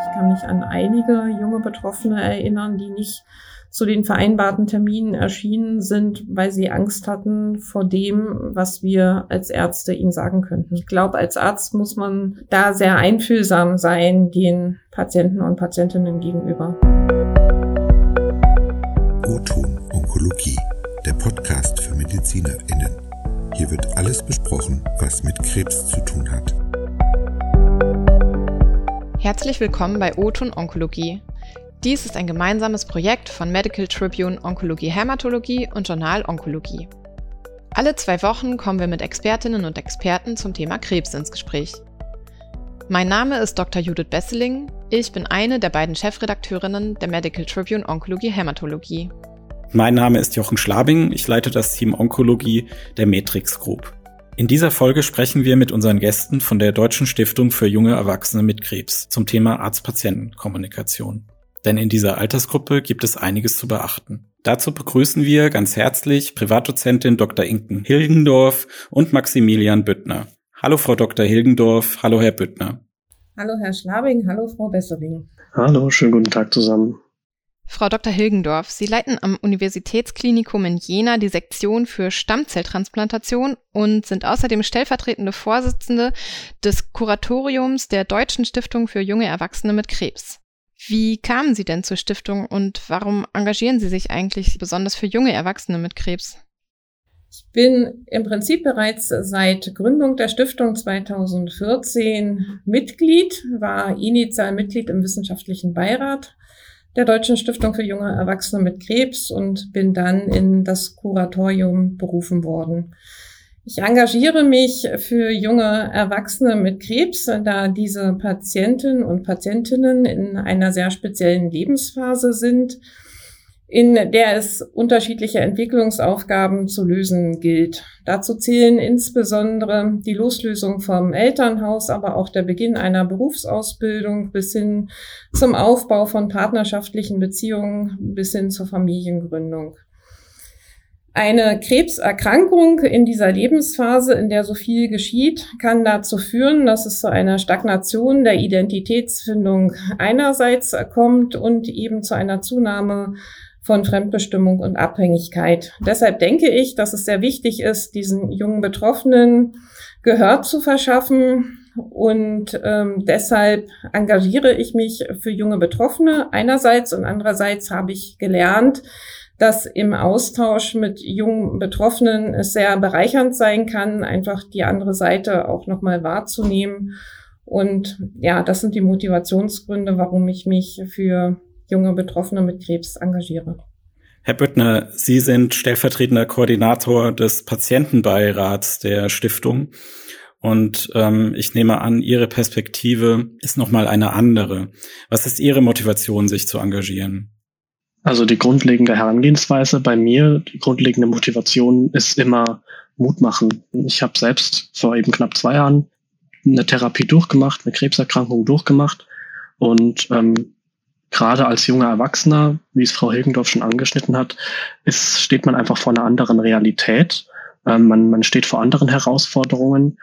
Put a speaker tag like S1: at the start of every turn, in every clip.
S1: Ich kann mich an einige junge Betroffene erinnern, die nicht zu den vereinbarten Terminen erschienen sind, weil sie Angst hatten vor dem, was wir als Ärzte ihnen sagen könnten. Ich glaube, als Arzt muss man da sehr einfühlsam sein den Patienten und Patientinnen gegenüber.
S2: O-Ton Onkologie, der Podcast für MedizinerInnen. Hier wird alles besprochen, was mit Krebs zu tun hat.
S3: Herzlich willkommen bei O-Ton Onkologie, dies ist ein gemeinsames Projekt von Medical Tribune Onkologie Hämatologie und Journal Onkologie. Alle zwei Wochen kommen wir mit Expertinnen und Experten zum Thema Krebs ins Gespräch. Mein Name ist Dr. Judith Besseling. Ich bin eine der beiden Chefredakteurinnen der Medical Tribune Onkologie Hämatologie.
S4: Mein Name ist Jochen Schlabing. Ich leite das Team Onkologie der Matrix Group. In dieser Folge sprechen wir mit unseren Gästen von der Deutschen Stiftung für junge Erwachsene mit Krebs zum Thema Arzt-Patienten-Kommunikation denn in dieser Altersgruppe gibt es einiges zu beachten. Dazu begrüßen wir ganz herzlich Privatdozentin Dr. Inken Hilgendorf und Maximilian Büttner. Hallo Frau Dr. Hilgendorf, hallo Herr Büttner.
S1: Hallo Herr Schlabing, hallo Frau Bessering.
S5: Hallo, schönen guten Tag zusammen.
S3: Frau Dr. Hilgendorf, Sie leiten am Universitätsklinikum in Jena die Sektion für Stammzelltransplantation und sind außerdem stellvertretende Vorsitzende des Kuratoriums der Deutschen Stiftung für junge Erwachsene mit Krebs. Wie kamen Sie denn zur Stiftung und warum engagieren Sie sich eigentlich besonders für junge Erwachsene mit Krebs?
S1: Ich bin im Prinzip bereits seit Gründung der Stiftung 2014 Mitglied, war initial Mitglied im wissenschaftlichen Beirat der Deutschen Stiftung für junge Erwachsene mit Krebs und bin dann in das Kuratorium berufen worden. Ich engagiere mich für junge Erwachsene mit Krebs, da diese Patienten und Patientinnen in einer sehr speziellen Lebensphase sind, in der es unterschiedliche Entwicklungsaufgaben zu lösen gilt. Dazu zählen insbesondere die Loslösung vom Elternhaus, aber auch der Beginn einer Berufsausbildung bis hin zum Aufbau von partnerschaftlichen Beziehungen bis hin zur Familiengründung. Eine Krebserkrankung in dieser Lebensphase, in der so viel geschieht, kann dazu führen, dass es zu einer Stagnation der Identitätsfindung einerseits kommt und eben zu einer Zunahme von Fremdbestimmung und Abhängigkeit. Deshalb denke ich, dass es sehr wichtig ist, diesen jungen Betroffenen Gehör zu verschaffen. Und ähm, deshalb engagiere ich mich für junge Betroffene einerseits und andererseits habe ich gelernt, dass im Austausch mit jungen Betroffenen es sehr bereichernd sein kann, einfach die andere Seite auch nochmal wahrzunehmen. Und ja, das sind die Motivationsgründe, warum ich mich für junge Betroffene mit Krebs engagiere.
S4: Herr Büttner, Sie sind stellvertretender Koordinator des Patientenbeirats der Stiftung. Und ähm, ich nehme an, Ihre Perspektive ist nochmal eine andere. Was ist Ihre Motivation, sich zu engagieren?
S5: Also die grundlegende Herangehensweise bei mir, die grundlegende Motivation ist immer Mut machen. Ich habe selbst vor eben knapp zwei Jahren eine Therapie durchgemacht, eine Krebserkrankung durchgemacht und ähm, gerade als junger Erwachsener, wie es Frau Hilgendorf schon angeschnitten hat, ist, steht man einfach vor einer anderen Realität. Ähm, man, man steht vor anderen Herausforderungen,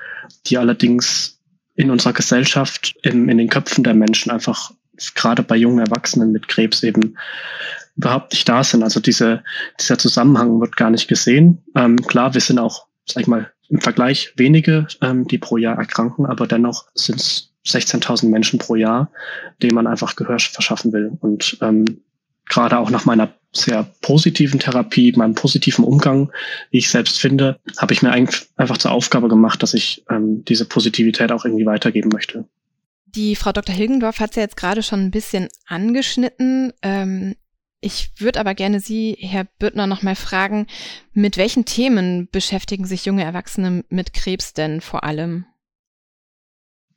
S5: die allerdings in unserer Gesellschaft, in, in den Köpfen der Menschen einfach gerade bei jungen Erwachsenen mit Krebs eben überhaupt nicht da sind. Also diese, dieser Zusammenhang wird gar nicht gesehen. Ähm, klar, wir sind auch, sag ich mal, im Vergleich wenige, ähm, die pro Jahr erkranken, aber dennoch sind es 16.000 Menschen pro Jahr, denen man einfach Gehör verschaffen will. Und ähm, gerade auch nach meiner sehr positiven Therapie, meinem positiven Umgang, wie ich selbst finde, habe ich mir einfach zur Aufgabe gemacht, dass ich ähm, diese Positivität auch irgendwie weitergeben möchte.
S3: Die Frau Dr. Hilgendorf hat es ja jetzt gerade schon ein bisschen angeschnitten. Ähm, ich würde aber gerne Sie, Herr Büttner, noch mal fragen, mit welchen Themen beschäftigen sich junge Erwachsene mit Krebs denn vor allem?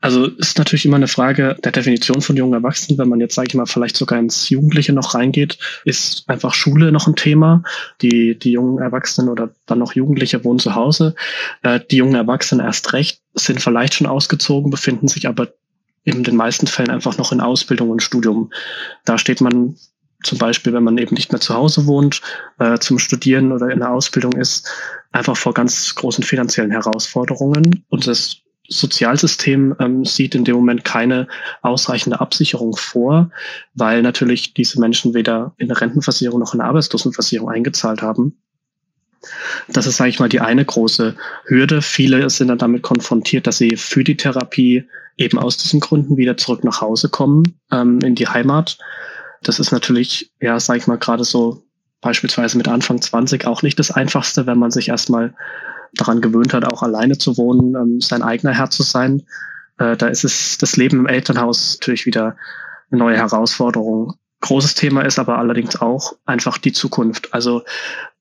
S5: Also ist natürlich immer eine Frage der Definition von jungen Erwachsenen. Wenn man jetzt, sage ich mal, vielleicht sogar ins Jugendliche noch reingeht, ist einfach Schule noch ein Thema. Die, die jungen Erwachsenen oder dann noch Jugendliche wohnen zu Hause. Äh, die jungen Erwachsenen erst recht sind vielleicht schon ausgezogen, befinden sich aber in den meisten Fällen einfach noch in Ausbildung und Studium. Da steht man zum Beispiel, wenn man eben nicht mehr zu Hause wohnt, äh, zum Studieren oder in der Ausbildung ist, einfach vor ganz großen finanziellen Herausforderungen. Und das Sozialsystem ähm, sieht in dem Moment keine ausreichende Absicherung vor, weil natürlich diese Menschen weder in eine Rentenversicherung noch in eine Arbeitslosenversicherung eingezahlt haben. Das ist, sage ich mal, die eine große Hürde. Viele sind dann damit konfrontiert, dass sie für die Therapie eben aus diesen Gründen wieder zurück nach Hause kommen, ähm, in die Heimat. Das ist natürlich, ja, sage ich mal, gerade so beispielsweise mit Anfang 20 auch nicht das Einfachste, wenn man sich erstmal daran gewöhnt hat, auch alleine zu wohnen, ähm, sein eigener Herr zu sein. Äh, da ist es das Leben im Elternhaus natürlich wieder eine neue Herausforderung. Großes Thema ist aber allerdings auch einfach die Zukunft. Also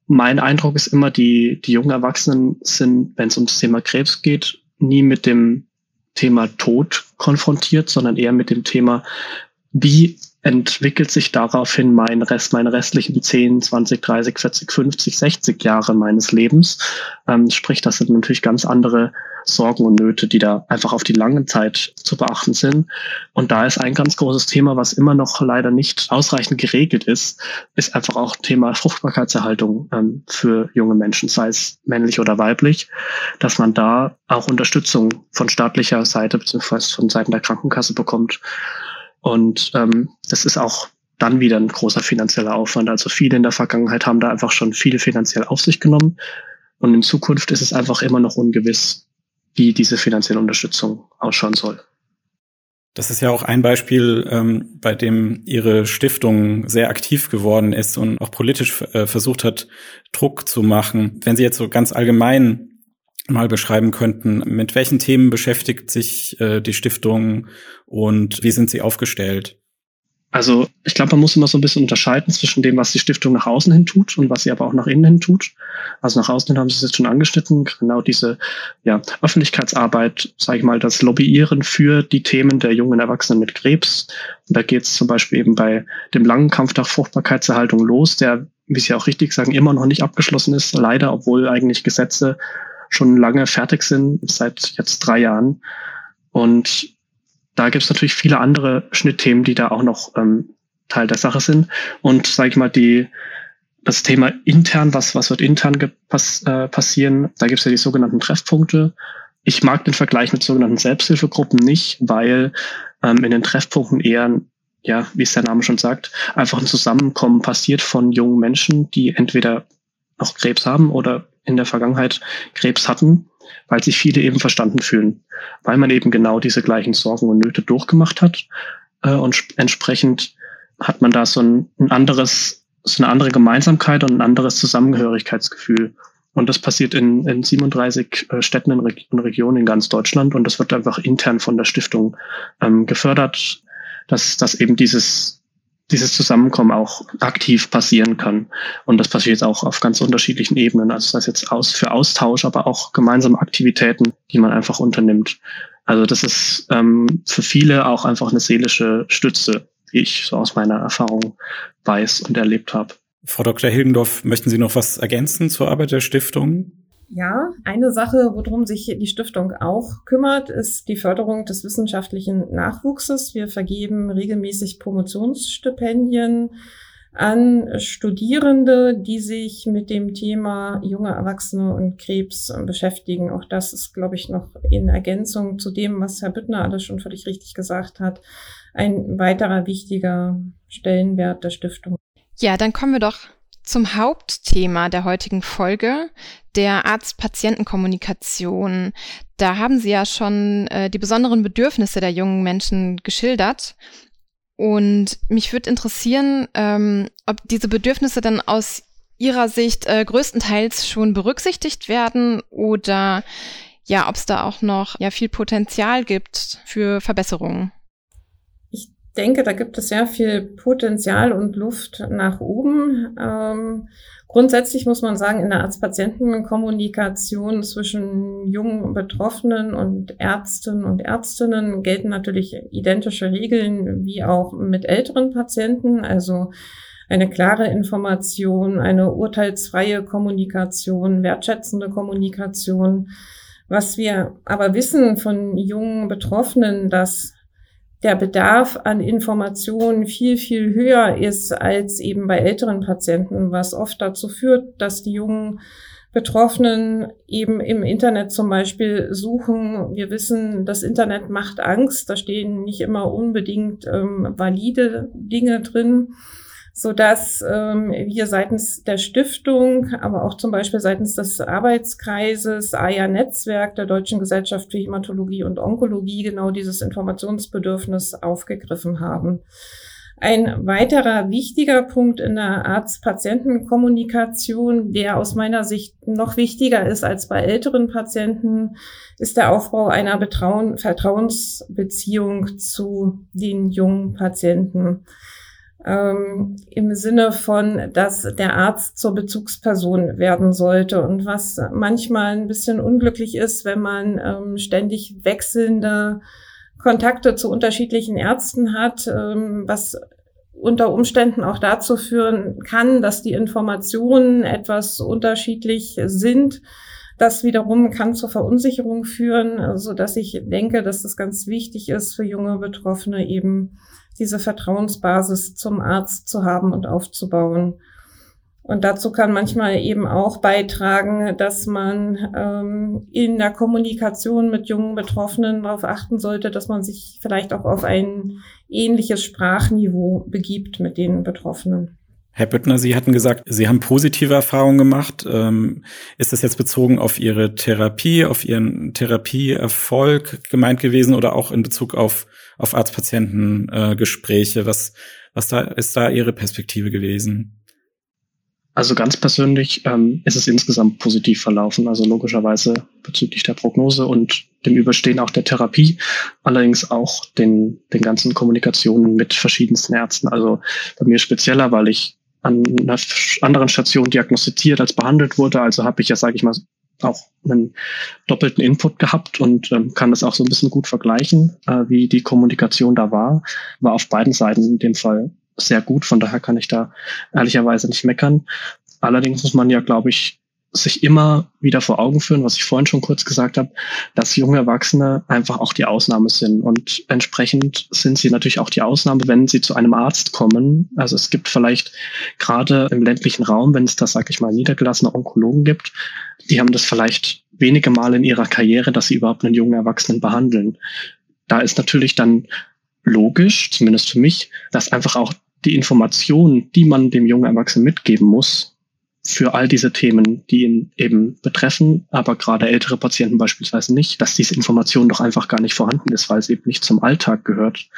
S5: mein Eindruck ist immer, die, die jungen Erwachsenen sind, wenn es um das Thema Krebs geht, nie mit dem Thema Tod konfrontiert, sondern eher mit dem Thema, wie entwickelt sich daraufhin mein Rest, meine restlichen 10, 20, 30, 40, 50, 60 Jahre meines Lebens. Ähm, sprich, das sind natürlich ganz andere Sorgen und Nöte, die da einfach auf die lange Zeit zu beachten sind. Und da ist ein ganz großes Thema, was immer noch leider nicht ausreichend geregelt ist, ist einfach auch Thema Fruchtbarkeitserhaltung ähm, für junge Menschen, sei es männlich oder weiblich, dass man da auch Unterstützung von staatlicher Seite beziehungsweise von Seiten der Krankenkasse bekommt. Und ähm, das ist auch dann wieder ein großer finanzieller Aufwand. Also viele in der Vergangenheit haben da einfach schon viele finanziell auf sich genommen. Und in Zukunft ist es einfach immer noch ungewiss, wie diese finanzielle Unterstützung ausschauen soll.
S4: Das ist ja auch ein Beispiel, ähm, bei dem Ihre Stiftung sehr aktiv geworden ist und auch politisch äh, versucht hat, Druck zu machen. Wenn Sie jetzt so ganz allgemein mal beschreiben könnten, mit welchen Themen beschäftigt sich äh, die Stiftung und wie sind sie aufgestellt?
S5: Also ich glaube, man muss immer so ein bisschen unterscheiden zwischen dem, was die Stiftung nach außen hin tut und was sie aber auch nach innen hin tut. Also nach außen hin haben sie es jetzt schon angeschnitten, genau diese ja, Öffentlichkeitsarbeit, sage ich mal, das Lobbyieren für die Themen der jungen Erwachsenen mit Krebs. Und da geht es zum Beispiel eben bei dem langen Kampf nach Fruchtbarkeitserhaltung los, der, wie Sie auch richtig sagen, immer noch nicht abgeschlossen ist, leider, obwohl eigentlich Gesetze schon lange fertig sind, seit jetzt drei Jahren. Und da gibt es natürlich viele andere Schnittthemen, die da auch noch ähm, Teil der Sache sind. Und sage ich mal, die das Thema intern, was, was wird intern pass, äh, passieren, da gibt es ja die sogenannten Treffpunkte. Ich mag den Vergleich mit sogenannten Selbsthilfegruppen nicht, weil ähm, in den Treffpunkten eher, ja, wie es der Name schon sagt, einfach ein Zusammenkommen passiert von jungen Menschen, die entweder noch Krebs haben oder in der Vergangenheit Krebs hatten, weil sich viele eben verstanden fühlen, weil man eben genau diese gleichen Sorgen und Nöte durchgemacht hat äh, und entsprechend hat man da so ein, ein anderes, so eine andere Gemeinsamkeit und ein anderes Zusammengehörigkeitsgefühl. Und das passiert in, in 37 äh, Städten und Regionen in ganz Deutschland und das wird einfach intern von der Stiftung ähm, gefördert, dass, dass eben dieses dieses Zusammenkommen auch aktiv passieren kann. Und das passiert auch auf ganz unterschiedlichen Ebenen. Also das jetzt aus, für Austausch, aber auch gemeinsame Aktivitäten, die man einfach unternimmt. Also das ist ähm, für viele auch einfach eine seelische Stütze, wie ich so aus meiner Erfahrung weiß und erlebt habe.
S4: Frau Dr. Hildendorf, möchten Sie noch was ergänzen zur Arbeit der Stiftung?
S1: Ja, eine Sache, worum sich die Stiftung auch kümmert, ist die Förderung des wissenschaftlichen Nachwuchses. Wir vergeben regelmäßig Promotionsstipendien an Studierende, die sich mit dem Thema junge Erwachsene und Krebs beschäftigen. Auch das ist, glaube ich, noch in Ergänzung zu dem, was Herr Büttner alles schon völlig richtig gesagt hat, ein weiterer wichtiger Stellenwert der Stiftung.
S3: Ja, dann kommen wir doch zum Hauptthema der heutigen Folge, der Arzt-Patienten-Kommunikation. Da haben Sie ja schon äh, die besonderen Bedürfnisse der jungen Menschen geschildert. Und mich würde interessieren, ähm, ob diese Bedürfnisse dann aus Ihrer Sicht äh, größtenteils schon berücksichtigt werden oder ja, ob es da auch noch ja viel Potenzial gibt für Verbesserungen
S1: denke, da gibt es sehr viel Potenzial und Luft nach oben. Ähm, grundsätzlich muss man sagen, in der Arzt-Patienten-Kommunikation zwischen jungen Betroffenen und Ärzten und Ärztinnen gelten natürlich identische Regeln wie auch mit älteren Patienten. Also eine klare Information, eine urteilsfreie Kommunikation, wertschätzende Kommunikation. Was wir aber wissen von jungen Betroffenen, dass der Bedarf an Informationen viel, viel höher ist als eben bei älteren Patienten, was oft dazu führt, dass die jungen Betroffenen eben im Internet zum Beispiel suchen. Wir wissen, das Internet macht Angst. Da stehen nicht immer unbedingt ähm, valide Dinge drin, so dass ähm, wir seitens der Stiftung, aber auch zum Beispiel seitens des Arbeitskreises AYA Netzwerk der Deutschen Gesellschaft für Hämatologie und Onkologie genau dieses Informationsbedürfnis aufgegriffen haben. Ein weiterer wichtiger Punkt in der Arzt-Patienten-Kommunikation, der aus meiner Sicht noch wichtiger ist als bei älteren Patienten, ist der Aufbau einer Betrauen Vertrauensbeziehung zu den jungen Patienten. Ähm, Im Sinne von, dass der Arzt zur Bezugsperson werden sollte und was manchmal ein bisschen unglücklich ist, wenn man ähm, ständig wechselnde Kontakte zu unterschiedlichen Ärzten hat, ähm, was unter Umständen auch dazu führen kann, dass die Informationen etwas unterschiedlich sind. Das wiederum kann zur Verunsicherung führen, so dass ich denke, dass es ganz wichtig ist für junge Betroffene eben diese Vertrauensbasis zum Arzt zu haben und aufzubauen. Und dazu kann manchmal eben auch beitragen, dass man ähm, in der Kommunikation mit jungen Betroffenen darauf achten sollte, dass man sich vielleicht auch auf ein ähnliches Sprachniveau begibt mit den Betroffenen.
S4: Herr Büttner, Sie hatten gesagt, Sie haben positive Erfahrungen gemacht. Ähm, ist das jetzt bezogen auf Ihre Therapie, auf Ihren Therapieerfolg gemeint gewesen oder auch in Bezug auf, auf Arzt-Patienten-Gespräche? was, was da, ist da Ihre Perspektive gewesen?
S5: Also ganz persönlich ähm, ist es insgesamt positiv verlaufen, also logischerweise bezüglich der Prognose und dem Überstehen auch der Therapie, allerdings auch den, den ganzen Kommunikationen mit verschiedensten Ärzten. Also bei mir spezieller, weil ich an einer anderen Station diagnostiziert als behandelt wurde, also habe ich ja, sage ich mal, auch einen doppelten Input gehabt und ähm, kann das auch so ein bisschen gut vergleichen, äh, wie die Kommunikation da war. War auf beiden Seiten in dem Fall sehr gut. Von daher kann ich da ehrlicherweise nicht meckern. Allerdings muss man ja, glaube ich, sich immer wieder vor Augen führen, was ich vorhin schon kurz gesagt habe, dass junge Erwachsene einfach auch die Ausnahme sind. Und entsprechend sind sie natürlich auch die Ausnahme, wenn sie zu einem Arzt kommen. Also es gibt vielleicht gerade im ländlichen Raum, wenn es da, sag ich mal, niedergelassene Onkologen gibt, die haben das vielleicht wenige Mal in ihrer Karriere, dass sie überhaupt einen jungen Erwachsenen behandeln. Da ist natürlich dann logisch, zumindest für mich, dass einfach auch die Informationen, die man dem jungen Erwachsenen mitgeben muss, für all diese Themen, die ihn eben betreffen, aber gerade ältere Patienten beispielsweise nicht, dass diese Information doch einfach gar nicht vorhanden ist, weil es eben nicht zum Alltag gehört.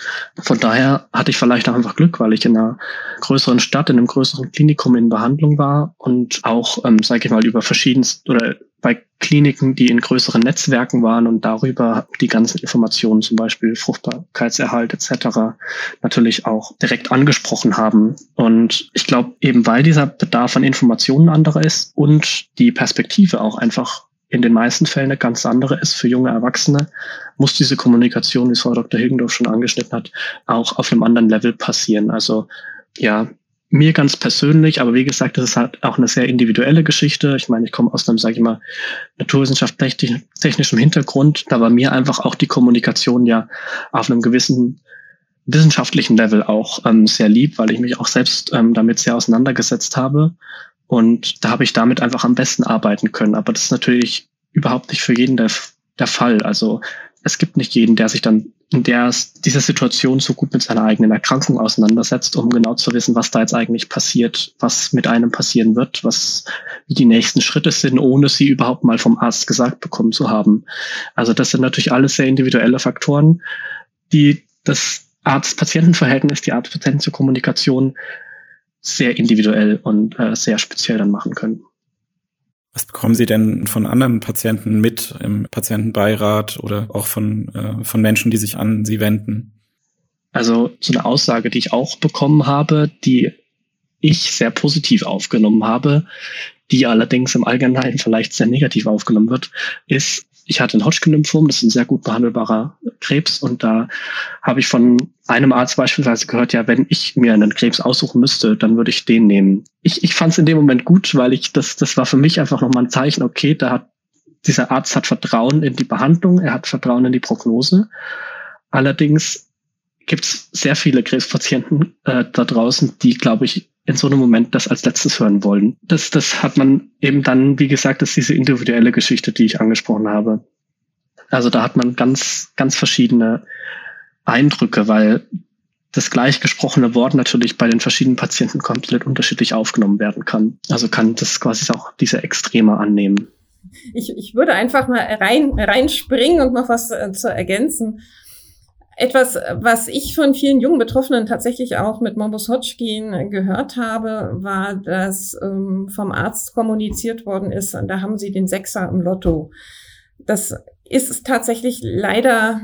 S5: Von daher hatte ich vielleicht auch einfach Glück, weil ich in einer größeren Stadt, in einem größeren Klinikum in Behandlung war und auch, ähm, sage ich mal, über verschiedenste oder bei Kliniken, die in größeren Netzwerken waren und darüber die ganzen Informationen, zum Beispiel Fruchtbarkeitserhalt etc., natürlich auch direkt angesprochen haben. Und ich glaube, eben weil dieser Bedarf an Informationen anderer ist und die Perspektive auch einfach in den meisten Fällen eine ganz andere ist für junge Erwachsene, muss diese Kommunikation, wie Frau Dr. Hilgendorf schon angeschnitten hat, auch auf einem anderen Level passieren. Also ja, mir ganz persönlich, aber wie gesagt, das ist halt auch eine sehr individuelle Geschichte. Ich meine, ich komme aus einem, sage ich mal, naturwissenschaftlich-technischem Hintergrund. Da war mir einfach auch die Kommunikation ja auf einem gewissen wissenschaftlichen Level auch ähm, sehr lieb, weil ich mich auch selbst ähm, damit sehr auseinandergesetzt habe. Und da habe ich damit einfach am besten arbeiten können. Aber das ist natürlich überhaupt nicht für jeden der, der Fall. Also es gibt nicht jeden, der sich dann in der diese Situation so gut mit seiner eigenen Erkrankung auseinandersetzt, um genau zu wissen, was da jetzt eigentlich passiert, was mit einem passieren wird, was wie die nächsten Schritte sind, ohne sie überhaupt mal vom Arzt gesagt bekommen zu haben. Also das sind natürlich alles sehr individuelle Faktoren, die das Arzt-Patienten-Verhältnis, die Arzt-Patienten zur Kommunikation sehr individuell und äh, sehr speziell dann machen können.
S4: Was bekommen Sie denn von anderen Patienten mit im Patientenbeirat oder auch von, äh, von Menschen, die sich an Sie wenden?
S5: Also so eine Aussage, die ich auch bekommen habe, die ich sehr positiv aufgenommen habe, die allerdings im Allgemeinen vielleicht sehr negativ aufgenommen wird, ist, ich hatte ein Hodgkin-Lymphom, das ist ein sehr gut behandelbarer Krebs und da habe ich von einem Arzt beispielsweise gehört, ja, wenn ich mir einen Krebs aussuchen müsste, dann würde ich den nehmen. Ich, ich fand es in dem Moment gut, weil ich das, das war für mich einfach nochmal ein Zeichen, okay, da hat dieser Arzt hat Vertrauen in die Behandlung, er hat Vertrauen in die Prognose. Allerdings gibt es sehr viele Krebspatienten äh, da draußen, die, glaube ich, in so einem Moment das als letztes hören wollen. Das, das hat man eben dann, wie gesagt, ist diese individuelle Geschichte, die ich angesprochen habe. Also da hat man ganz, ganz verschiedene Eindrücke, weil das gleich gesprochene Wort natürlich bei den verschiedenen Patienten komplett unterschiedlich aufgenommen werden kann. Also kann das quasi auch diese Extreme annehmen.
S1: Ich, ich würde einfach mal rein, reinspringen und noch was äh, zu ergänzen. Etwas, was ich von vielen jungen Betroffenen tatsächlich auch mit Morbus Hodgkin gehört habe, war, dass ähm, vom Arzt kommuniziert worden ist, da haben sie den Sechser im Lotto. Das ist tatsächlich leider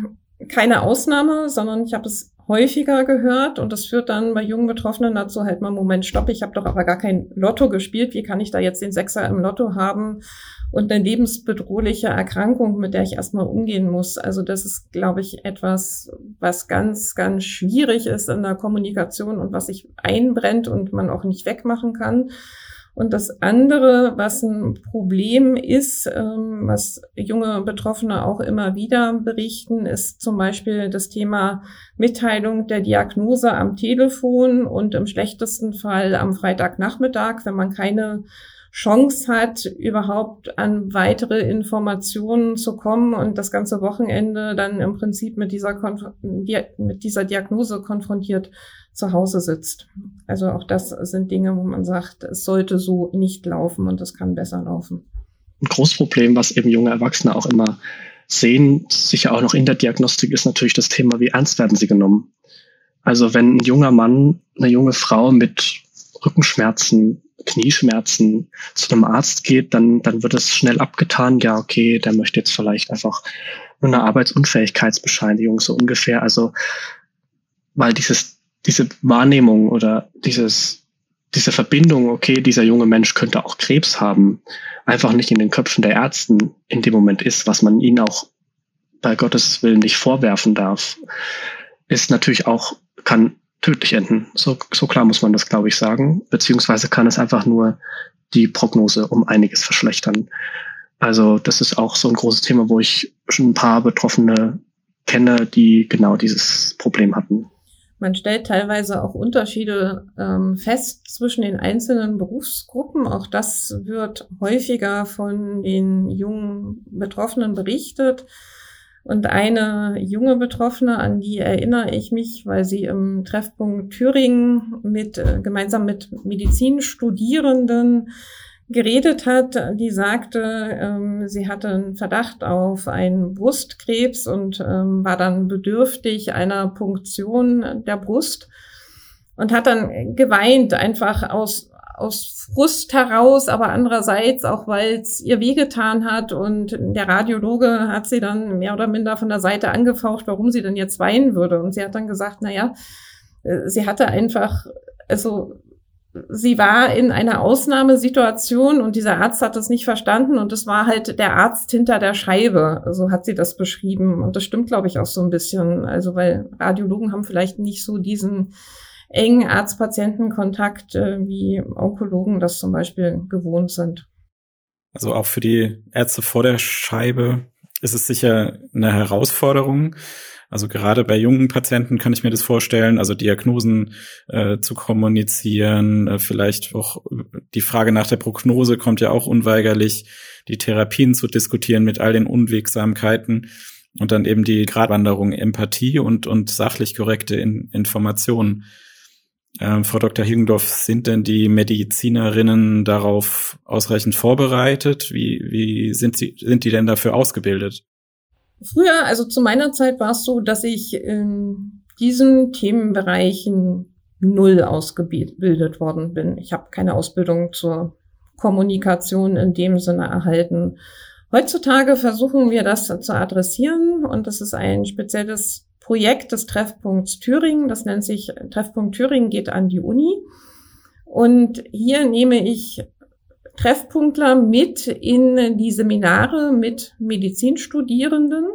S1: keine Ausnahme, sondern ich habe es häufiger gehört und das führt dann bei jungen Betroffenen dazu halt mal Moment, stopp, ich habe doch aber gar kein Lotto gespielt, wie kann ich da jetzt den Sechser im Lotto haben und eine lebensbedrohliche Erkrankung, mit der ich erstmal umgehen muss. Also das ist, glaube ich, etwas, was ganz, ganz schwierig ist in der Kommunikation und was sich einbrennt und man auch nicht wegmachen kann. Und das andere, was ein Problem ist, ähm, was junge Betroffene auch immer wieder berichten, ist zum Beispiel das Thema Mitteilung der Diagnose am Telefon und im schlechtesten Fall am Freitagnachmittag, wenn man keine Chance hat, überhaupt an weitere Informationen zu kommen und das ganze Wochenende dann im Prinzip mit dieser, Konf mit dieser Diagnose konfrontiert zu Hause sitzt. Also auch das sind Dinge, wo man sagt, es sollte so nicht laufen und es kann besser laufen.
S5: Ein großes Problem, was eben junge Erwachsene auch immer sehen, sicher auch noch in der Diagnostik, ist natürlich das Thema, wie ernst werden sie genommen. Also wenn ein junger Mann, eine junge Frau mit Rückenschmerzen, Knieschmerzen zu einem Arzt geht, dann, dann wird es schnell abgetan. Ja, okay, der möchte jetzt vielleicht einfach nur eine Arbeitsunfähigkeitsbescheinigung so ungefähr. Also, weil dieses diese Wahrnehmung oder dieses, diese Verbindung, okay, dieser junge Mensch könnte auch Krebs haben, einfach nicht in den Köpfen der Ärzten in dem Moment ist, was man ihnen auch bei Gottes Willen nicht vorwerfen darf, ist natürlich auch, kann tödlich enden. So, so klar muss man das, glaube ich, sagen. Beziehungsweise kann es einfach nur die Prognose um einiges verschlechtern. Also das ist auch so ein großes Thema, wo ich schon ein paar Betroffene kenne, die genau dieses Problem hatten.
S1: Man stellt teilweise auch Unterschiede ähm, fest zwischen den einzelnen Berufsgruppen. Auch das wird häufiger von den jungen Betroffenen berichtet. Und eine junge Betroffene, an die erinnere ich mich, weil sie im Treffpunkt Thüringen mit, äh, gemeinsam mit Medizinstudierenden geredet hat, die sagte, ähm, sie hatte einen Verdacht auf einen Brustkrebs und ähm, war dann bedürftig einer Punktion der Brust und hat dann geweint, einfach aus, aus Frust heraus, aber andererseits auch, weil es ihr wehgetan hat und der Radiologe hat sie dann mehr oder minder von der Seite angefaucht, warum sie denn jetzt weinen würde. Und sie hat dann gesagt, na ja, äh, sie hatte einfach, also sie war in einer Ausnahmesituation und dieser Arzt hat das nicht verstanden und es war halt der Arzt hinter der Scheibe. So hat sie das beschrieben. Und das stimmt, glaube ich, auch so ein bisschen. Also, weil Radiologen haben vielleicht nicht so diesen engen Arzt-Patienten-Kontakt, äh, wie Onkologen das zum Beispiel gewohnt sind.
S4: Also auch für die Ärzte vor der Scheibe ist es sicher eine Herausforderung. Also gerade bei jungen Patienten kann ich mir das vorstellen, also Diagnosen äh, zu kommunizieren, äh, vielleicht auch die Frage nach der Prognose kommt ja auch unweigerlich, die Therapien zu diskutieren mit all den Unwegsamkeiten und dann eben die Gratwanderung Empathie und, und sachlich korrekte In Informationen. Ähm, Frau Dr. Higendorf, sind denn die Medizinerinnen darauf ausreichend vorbereitet? Wie, wie sind sie, sind die denn dafür ausgebildet?
S1: Früher, also zu meiner Zeit war es so, dass ich in diesen Themenbereichen null ausgebildet worden bin. Ich habe keine Ausbildung zur Kommunikation in dem Sinne erhalten. Heutzutage versuchen wir das zu adressieren und das ist ein spezielles Projekt des Treffpunkts Thüringen. Das nennt sich Treffpunkt Thüringen geht an die Uni. Und hier nehme ich Treffpunktler mit in die Seminare mit Medizinstudierenden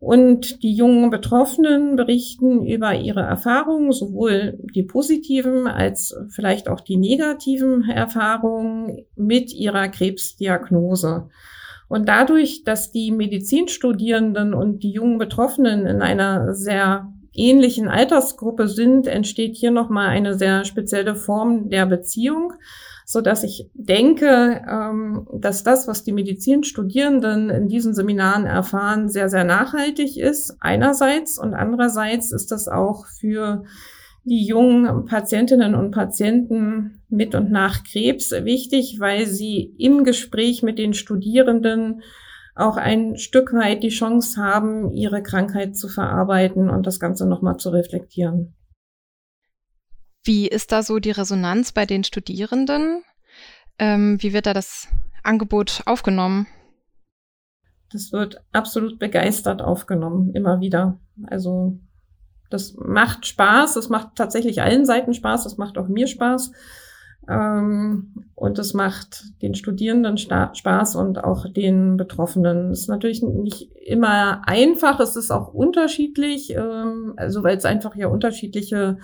S1: und die jungen Betroffenen berichten über ihre Erfahrungen, sowohl die positiven als vielleicht auch die negativen Erfahrungen mit ihrer Krebsdiagnose. Und dadurch, dass die Medizinstudierenden und die jungen Betroffenen in einer sehr ähnlichen Altersgruppe sind, entsteht hier nochmal eine sehr spezielle Form der Beziehung, so dass ich denke, ähm, dass das, was die Medizinstudierenden in diesen Seminaren erfahren, sehr, sehr nachhaltig ist, einerseits und andererseits ist das auch für die jungen Patientinnen und Patienten mit und nach Krebs wichtig, weil sie im Gespräch mit den Studierenden auch ein Stück weit die Chance haben, ihre Krankheit zu verarbeiten und das Ganze nochmal zu reflektieren.
S3: Wie ist da so die Resonanz bei den Studierenden? Ähm, wie wird da das Angebot aufgenommen?
S1: Das wird absolut begeistert aufgenommen, immer wieder. Also das macht Spaß, das macht tatsächlich allen Seiten Spaß, das macht auch mir Spaß. Ähm, und es macht den Studierenden Spaß und auch den Betroffenen. Es ist natürlich nicht immer einfach, es ist auch unterschiedlich, ähm, also weil es einfach ja unterschiedliche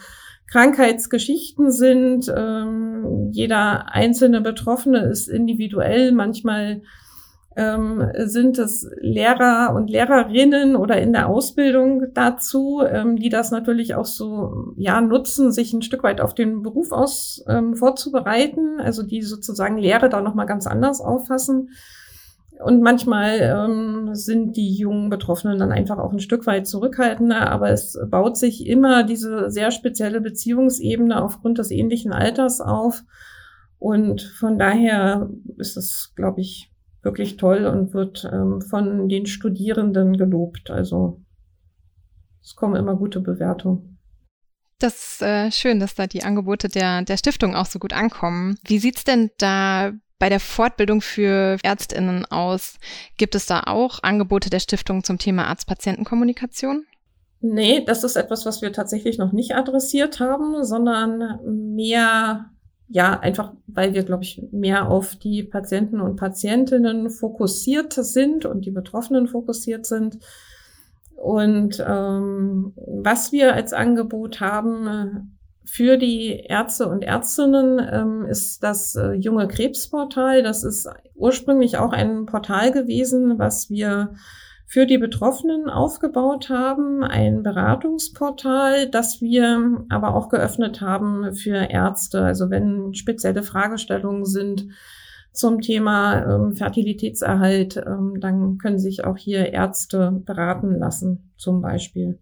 S1: Krankheitsgeschichten sind. Ähm, jeder einzelne Betroffene ist individuell, manchmal ähm, sind es Lehrer und Lehrerinnen oder in der Ausbildung dazu, ähm, die das natürlich auch so ja nutzen, sich ein Stück weit auf den Beruf aus ähm, vorzubereiten, also die sozusagen Lehre da noch mal ganz anders auffassen. Und manchmal ähm, sind die jungen Betroffenen dann einfach auch ein Stück weit zurückhaltender, aber es baut sich immer diese sehr spezielle Beziehungsebene aufgrund des ähnlichen Alters auf. Und von daher ist es, glaube ich, wirklich toll und wird ähm, von den Studierenden gelobt. Also es kommen immer gute Bewertungen.
S3: Das ist äh, schön, dass da die Angebote der, der Stiftung auch so gut ankommen. Wie sieht's denn da bei der Fortbildung für Ärztinnen aus? Gibt es da auch Angebote der Stiftung zum Thema Arzt-Patienten-Kommunikation?
S1: Nee, das ist etwas, was wir tatsächlich noch nicht adressiert haben, sondern mehr ja, einfach weil wir, glaube ich, mehr auf die Patienten und Patientinnen fokussiert sind und die Betroffenen fokussiert sind. Und ähm, was wir als Angebot haben äh, für die Ärzte und Ärztinnen ähm, ist das äh, junge Krebsportal. Das ist ursprünglich auch ein Portal gewesen, was wir für die Betroffenen aufgebaut haben, ein Beratungsportal, das wir aber auch geöffnet haben für Ärzte. Also wenn spezielle Fragestellungen sind zum Thema ähm, Fertilitätserhalt, ähm, dann können sich auch hier Ärzte beraten lassen, zum Beispiel.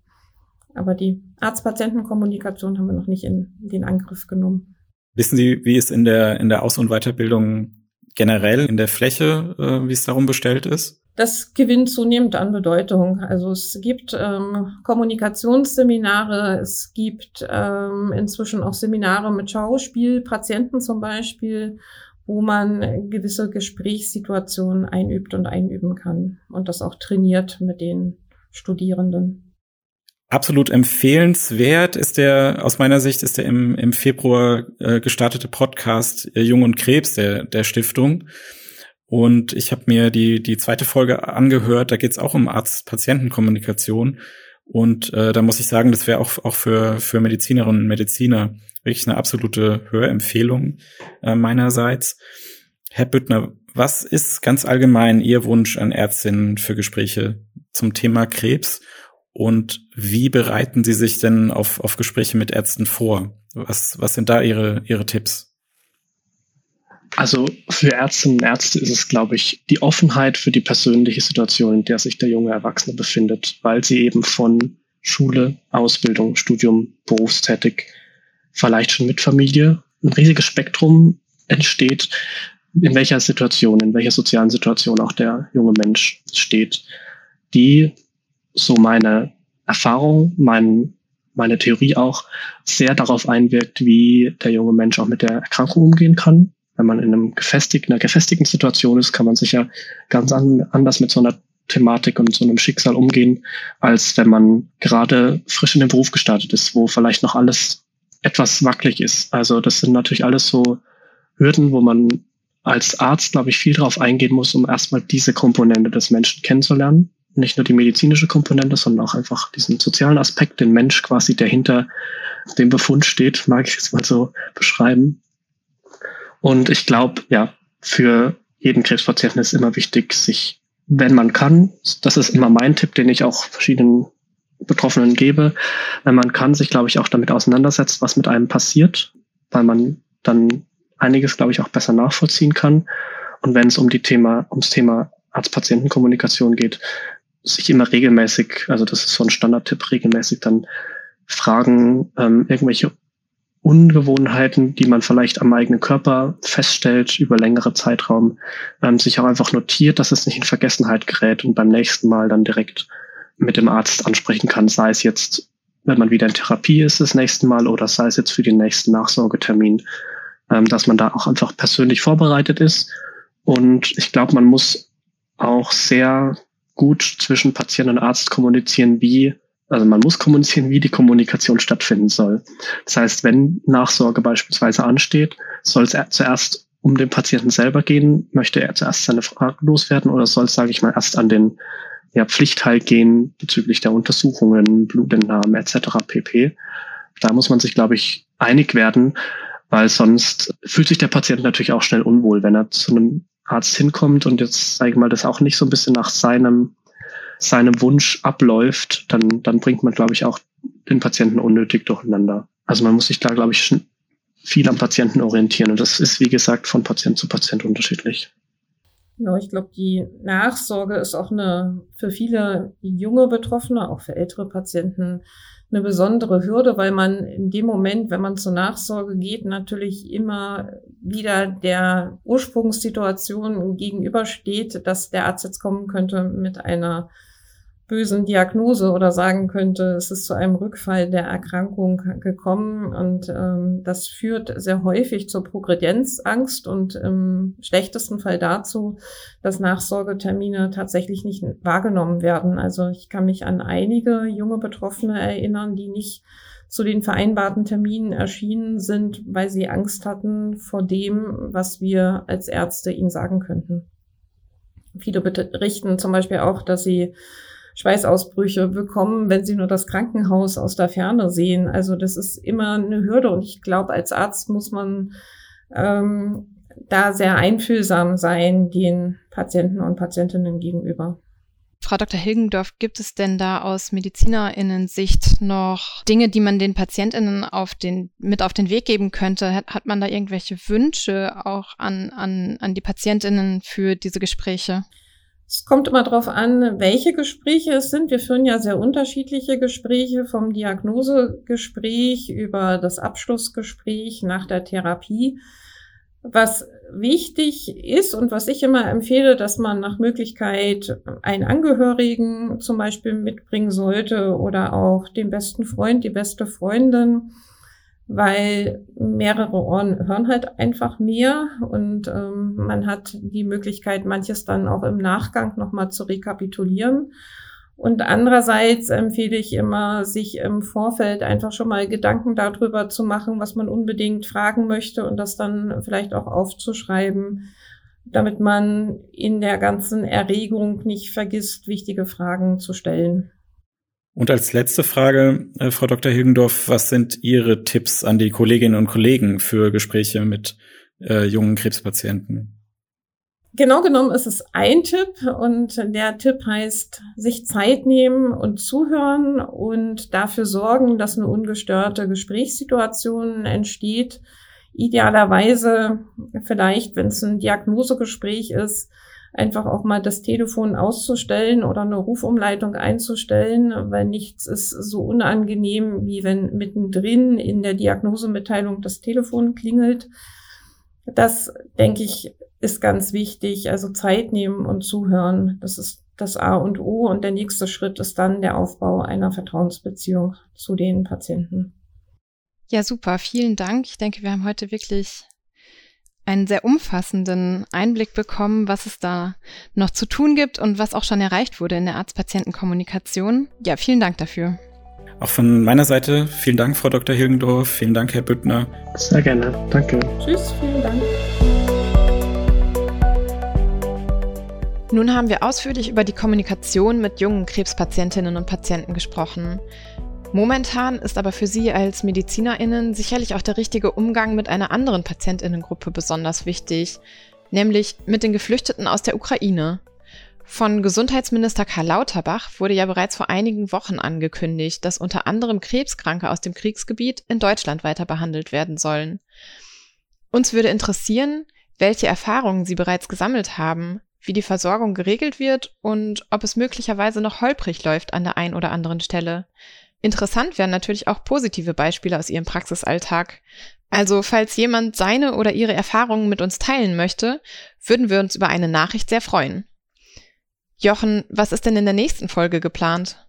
S1: Aber die Arzt-Patienten-Kommunikation haben wir noch nicht in den Angriff genommen.
S4: Wissen Sie, wie es in der, in der Aus- und Weiterbildung generell in der Fläche, äh, wie es darum bestellt ist?
S1: Das gewinnt zunehmend an Bedeutung. Also es gibt ähm, Kommunikationsseminare, es gibt ähm, inzwischen auch Seminare mit Schauspielpatienten zum Beispiel, wo man gewisse Gesprächssituationen einübt und einüben kann und das auch trainiert mit den Studierenden.
S4: Absolut empfehlenswert ist der, aus meiner Sicht ist der im, im Februar äh, gestartete Podcast äh, Jung und Krebs der, der Stiftung. Und ich habe mir die, die zweite Folge angehört, da geht es auch um Arzt-Patienten-Kommunikation. Und äh, da muss ich sagen, das wäre auch, auch für, für Medizinerinnen und Mediziner wirklich eine absolute Hörempfehlung äh, meinerseits. Herr Büttner, was ist ganz allgemein Ihr Wunsch an Ärztinnen für Gespräche zum Thema Krebs? Und wie bereiten Sie sich denn auf, auf Gespräche mit Ärzten vor? Was, was sind da Ihre, Ihre Tipps?
S5: Also für Ärztinnen und Ärzte ist es, glaube ich, die Offenheit für die persönliche Situation, in der sich der junge Erwachsene befindet, weil sie eben von Schule, Ausbildung, Studium, berufstätig, vielleicht schon mit Familie, ein riesiges Spektrum entsteht, in welcher Situation, in welcher sozialen Situation auch der junge Mensch steht, die, so meine Erfahrung, mein, meine Theorie auch, sehr darauf einwirkt, wie der junge Mensch auch mit der Erkrankung umgehen kann, wenn man in einem gefestigten, einer gefestigten Situation ist, kann man sicher ganz an, anders mit so einer Thematik und so einem Schicksal umgehen, als wenn man gerade frisch in den Beruf gestartet ist, wo vielleicht noch alles etwas wackelig ist. Also das sind natürlich alles so Hürden, wo man als Arzt, glaube ich, viel darauf eingehen muss, um erstmal diese Komponente des Menschen kennenzulernen. Nicht nur die medizinische Komponente, sondern auch einfach diesen sozialen Aspekt, den Mensch quasi, der hinter dem Befund steht, mag ich jetzt mal so beschreiben. Und ich glaube, ja, für jeden Krebspatienten ist immer wichtig, sich, wenn man kann, das ist immer mein Tipp, den ich auch verschiedenen Betroffenen gebe. Man kann sich, glaube ich, auch damit auseinandersetzen, was mit einem passiert, weil man dann einiges, glaube ich, auch besser nachvollziehen kann. Und wenn es um die Thema, ums Thema Arzt-Patienten-Kommunikation geht, sich immer regelmäßig, also das ist so ein Standardtipp, regelmäßig dann fragen, ähm, irgendwelche Ungewohnheiten, die man vielleicht am eigenen Körper feststellt über längere Zeitraum, ähm, sich auch einfach notiert, dass es nicht in Vergessenheit gerät und beim nächsten Mal dann direkt mit dem Arzt ansprechen kann, sei es jetzt, wenn man wieder in Therapie ist das nächste Mal oder sei es jetzt für den nächsten Nachsorgetermin, ähm, dass man da auch einfach persönlich vorbereitet ist. Und ich glaube, man muss auch sehr gut zwischen Patient und Arzt kommunizieren, wie also man muss kommunizieren, wie die Kommunikation stattfinden soll. Das heißt, wenn Nachsorge beispielsweise ansteht, soll es zuerst um den Patienten selber gehen? Möchte er zuerst seine Fragen loswerden oder soll es, sage ich mal, erst an den ja, Pflichtteil gehen bezüglich der Untersuchungen, Blutentnahmen etc. pp. Da muss man sich, glaube ich, einig werden, weil sonst fühlt sich der Patient natürlich auch schnell unwohl, wenn er zu einem Arzt hinkommt und jetzt, sage ich mal, das auch nicht so ein bisschen nach seinem seinem Wunsch abläuft, dann, dann bringt man, glaube ich, auch den Patienten unnötig durcheinander. Also man muss sich da, glaube ich, viel am Patienten orientieren. Und das ist, wie gesagt, von Patient zu Patient unterschiedlich.
S1: Genau, ich glaube, die Nachsorge ist auch eine für viele junge Betroffene, auch für ältere Patienten, eine besondere Hürde, weil man in dem Moment, wenn man zur Nachsorge geht, natürlich immer wieder der Ursprungssituation gegenübersteht, dass der Arzt jetzt kommen könnte mit einer bösen Diagnose oder sagen könnte, es ist zu einem Rückfall der Erkrankung gekommen und ähm, das führt sehr häufig zur Progredienzangst und im schlechtesten Fall dazu, dass Nachsorgetermine tatsächlich nicht wahrgenommen werden. Also ich kann mich an einige junge Betroffene erinnern, die nicht zu den vereinbarten Terminen erschienen sind, weil sie Angst hatten vor dem, was wir als Ärzte ihnen sagen könnten. Viele berichten zum Beispiel auch, dass sie Schweißausbrüche bekommen, wenn sie nur das Krankenhaus aus der Ferne sehen. Also das ist immer eine Hürde und ich glaube, als Arzt muss man ähm, da sehr einfühlsam sein den Patienten und Patientinnen gegenüber.
S3: Frau Dr. Hilgendorf, gibt es denn da aus MedizinerInnen-Sicht noch Dinge, die man den PatientInnen auf den, mit auf den Weg geben könnte? Hat, hat man da irgendwelche Wünsche auch an, an, an die PatientInnen für diese Gespräche?
S1: Es kommt immer darauf an, welche Gespräche es sind. Wir führen ja sehr unterschiedliche Gespräche vom Diagnosegespräch über das Abschlussgespräch nach der Therapie. Was wichtig ist und was ich immer empfehle, dass man nach Möglichkeit einen Angehörigen zum Beispiel mitbringen sollte oder auch den besten Freund, die beste Freundin, weil mehrere Ohren hören halt einfach mehr und ähm, man hat die Möglichkeit, manches dann auch im Nachgang nochmal zu rekapitulieren. Und andererseits empfehle ich immer, sich im Vorfeld einfach schon mal Gedanken darüber zu machen, was man unbedingt fragen möchte und das dann vielleicht auch aufzuschreiben, damit man in der ganzen Erregung nicht vergisst, wichtige Fragen zu stellen.
S4: Und als letzte Frage, äh, Frau Dr. Hilgendorf, was sind Ihre Tipps an die Kolleginnen und Kollegen für Gespräche mit äh, jungen Krebspatienten?
S1: Genau genommen ist es ein Tipp und der Tipp heißt, sich Zeit nehmen und zuhören und dafür sorgen, dass eine ungestörte Gesprächssituation entsteht. Idealerweise vielleicht, wenn es ein Diagnosegespräch ist, einfach auch mal das Telefon auszustellen oder eine Rufumleitung einzustellen, weil nichts ist so unangenehm, wie wenn mittendrin in der Diagnosemitteilung das Telefon klingelt. Das, denke ich, ist ganz wichtig. Also Zeit nehmen und zuhören. Das ist das A und O. Und der nächste Schritt ist dann der Aufbau einer Vertrauensbeziehung zu den Patienten.
S3: Ja, super. Vielen Dank. Ich denke, wir haben heute wirklich einen sehr umfassenden Einblick bekommen, was es da noch zu tun gibt und was auch schon erreicht wurde in der Arzt-Patienten-Kommunikation. Ja, vielen Dank dafür.
S4: Auch von meiner Seite vielen Dank, Frau Dr. Hilgendorf. Vielen Dank, Herr Büttner.
S5: Sehr gerne. Danke.
S1: Tschüss, vielen Dank.
S3: Nun haben wir ausführlich über die Kommunikation mit jungen Krebspatientinnen und Patienten gesprochen. Momentan ist aber für Sie als MedizinerInnen sicherlich auch der richtige Umgang mit einer anderen PatientInnengruppe besonders wichtig, nämlich mit den Geflüchteten aus der Ukraine. Von Gesundheitsminister Karl Lauterbach wurde ja bereits vor einigen Wochen angekündigt, dass unter anderem Krebskranke aus dem Kriegsgebiet in Deutschland weiter behandelt werden sollen. Uns würde interessieren, welche Erfahrungen Sie bereits gesammelt haben, wie die Versorgung geregelt wird und ob es möglicherweise noch holprig läuft an der einen oder anderen Stelle. Interessant wären natürlich auch positive Beispiele aus Ihrem Praxisalltag. Also falls jemand seine oder ihre Erfahrungen mit uns teilen möchte, würden wir uns über eine Nachricht sehr freuen. Jochen, was ist denn in der nächsten Folge geplant?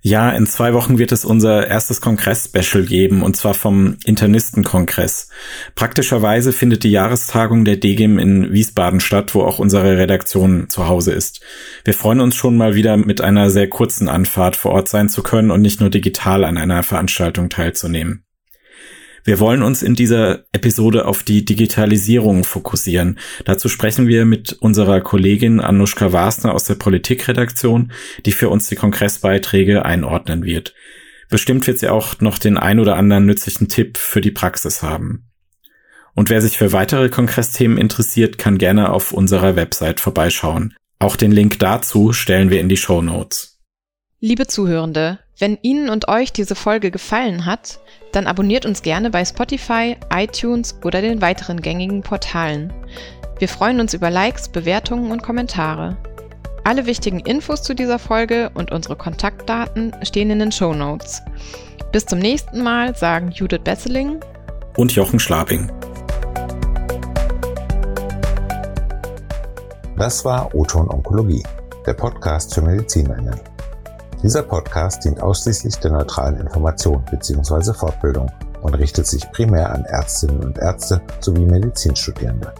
S4: Ja, in zwei Wochen wird es unser erstes Kongress-Special geben, und zwar vom Internistenkongress. Praktischerweise findet die Jahrestagung der DGIM in Wiesbaden statt, wo auch unsere Redaktion zu Hause ist. Wir freuen uns schon mal wieder mit einer sehr kurzen Anfahrt vor Ort sein zu können und nicht nur digital an einer Veranstaltung teilzunehmen. Wir wollen uns in dieser Episode auf die Digitalisierung fokussieren. Dazu sprechen wir mit unserer Kollegin Anushka Wasner aus der Politikredaktion, die für uns die Kongressbeiträge einordnen wird. Bestimmt wird sie auch noch den ein oder anderen nützlichen Tipp für die Praxis haben. Und wer sich für weitere Kongressthemen interessiert, kann gerne auf unserer Website vorbeischauen. Auch den Link dazu stellen wir in die Show Notes.
S3: Liebe Zuhörende, wenn Ihnen und euch diese Folge gefallen hat, dann abonniert uns gerne bei Spotify, iTunes oder den weiteren gängigen Portalen. Wir freuen uns über Likes, Bewertungen und Kommentare. Alle wichtigen Infos zu dieser Folge und unsere Kontaktdaten stehen in den Show Notes. Bis zum nächsten Mal sagen Judith Besseling
S4: und Jochen Schlabing.
S2: Das war Oton Onkologie, der Podcast für Medizinerinnen. Dieser Podcast dient ausschließlich der neutralen Information bzw. Fortbildung und richtet sich primär an Ärztinnen und Ärzte sowie Medizinstudierende.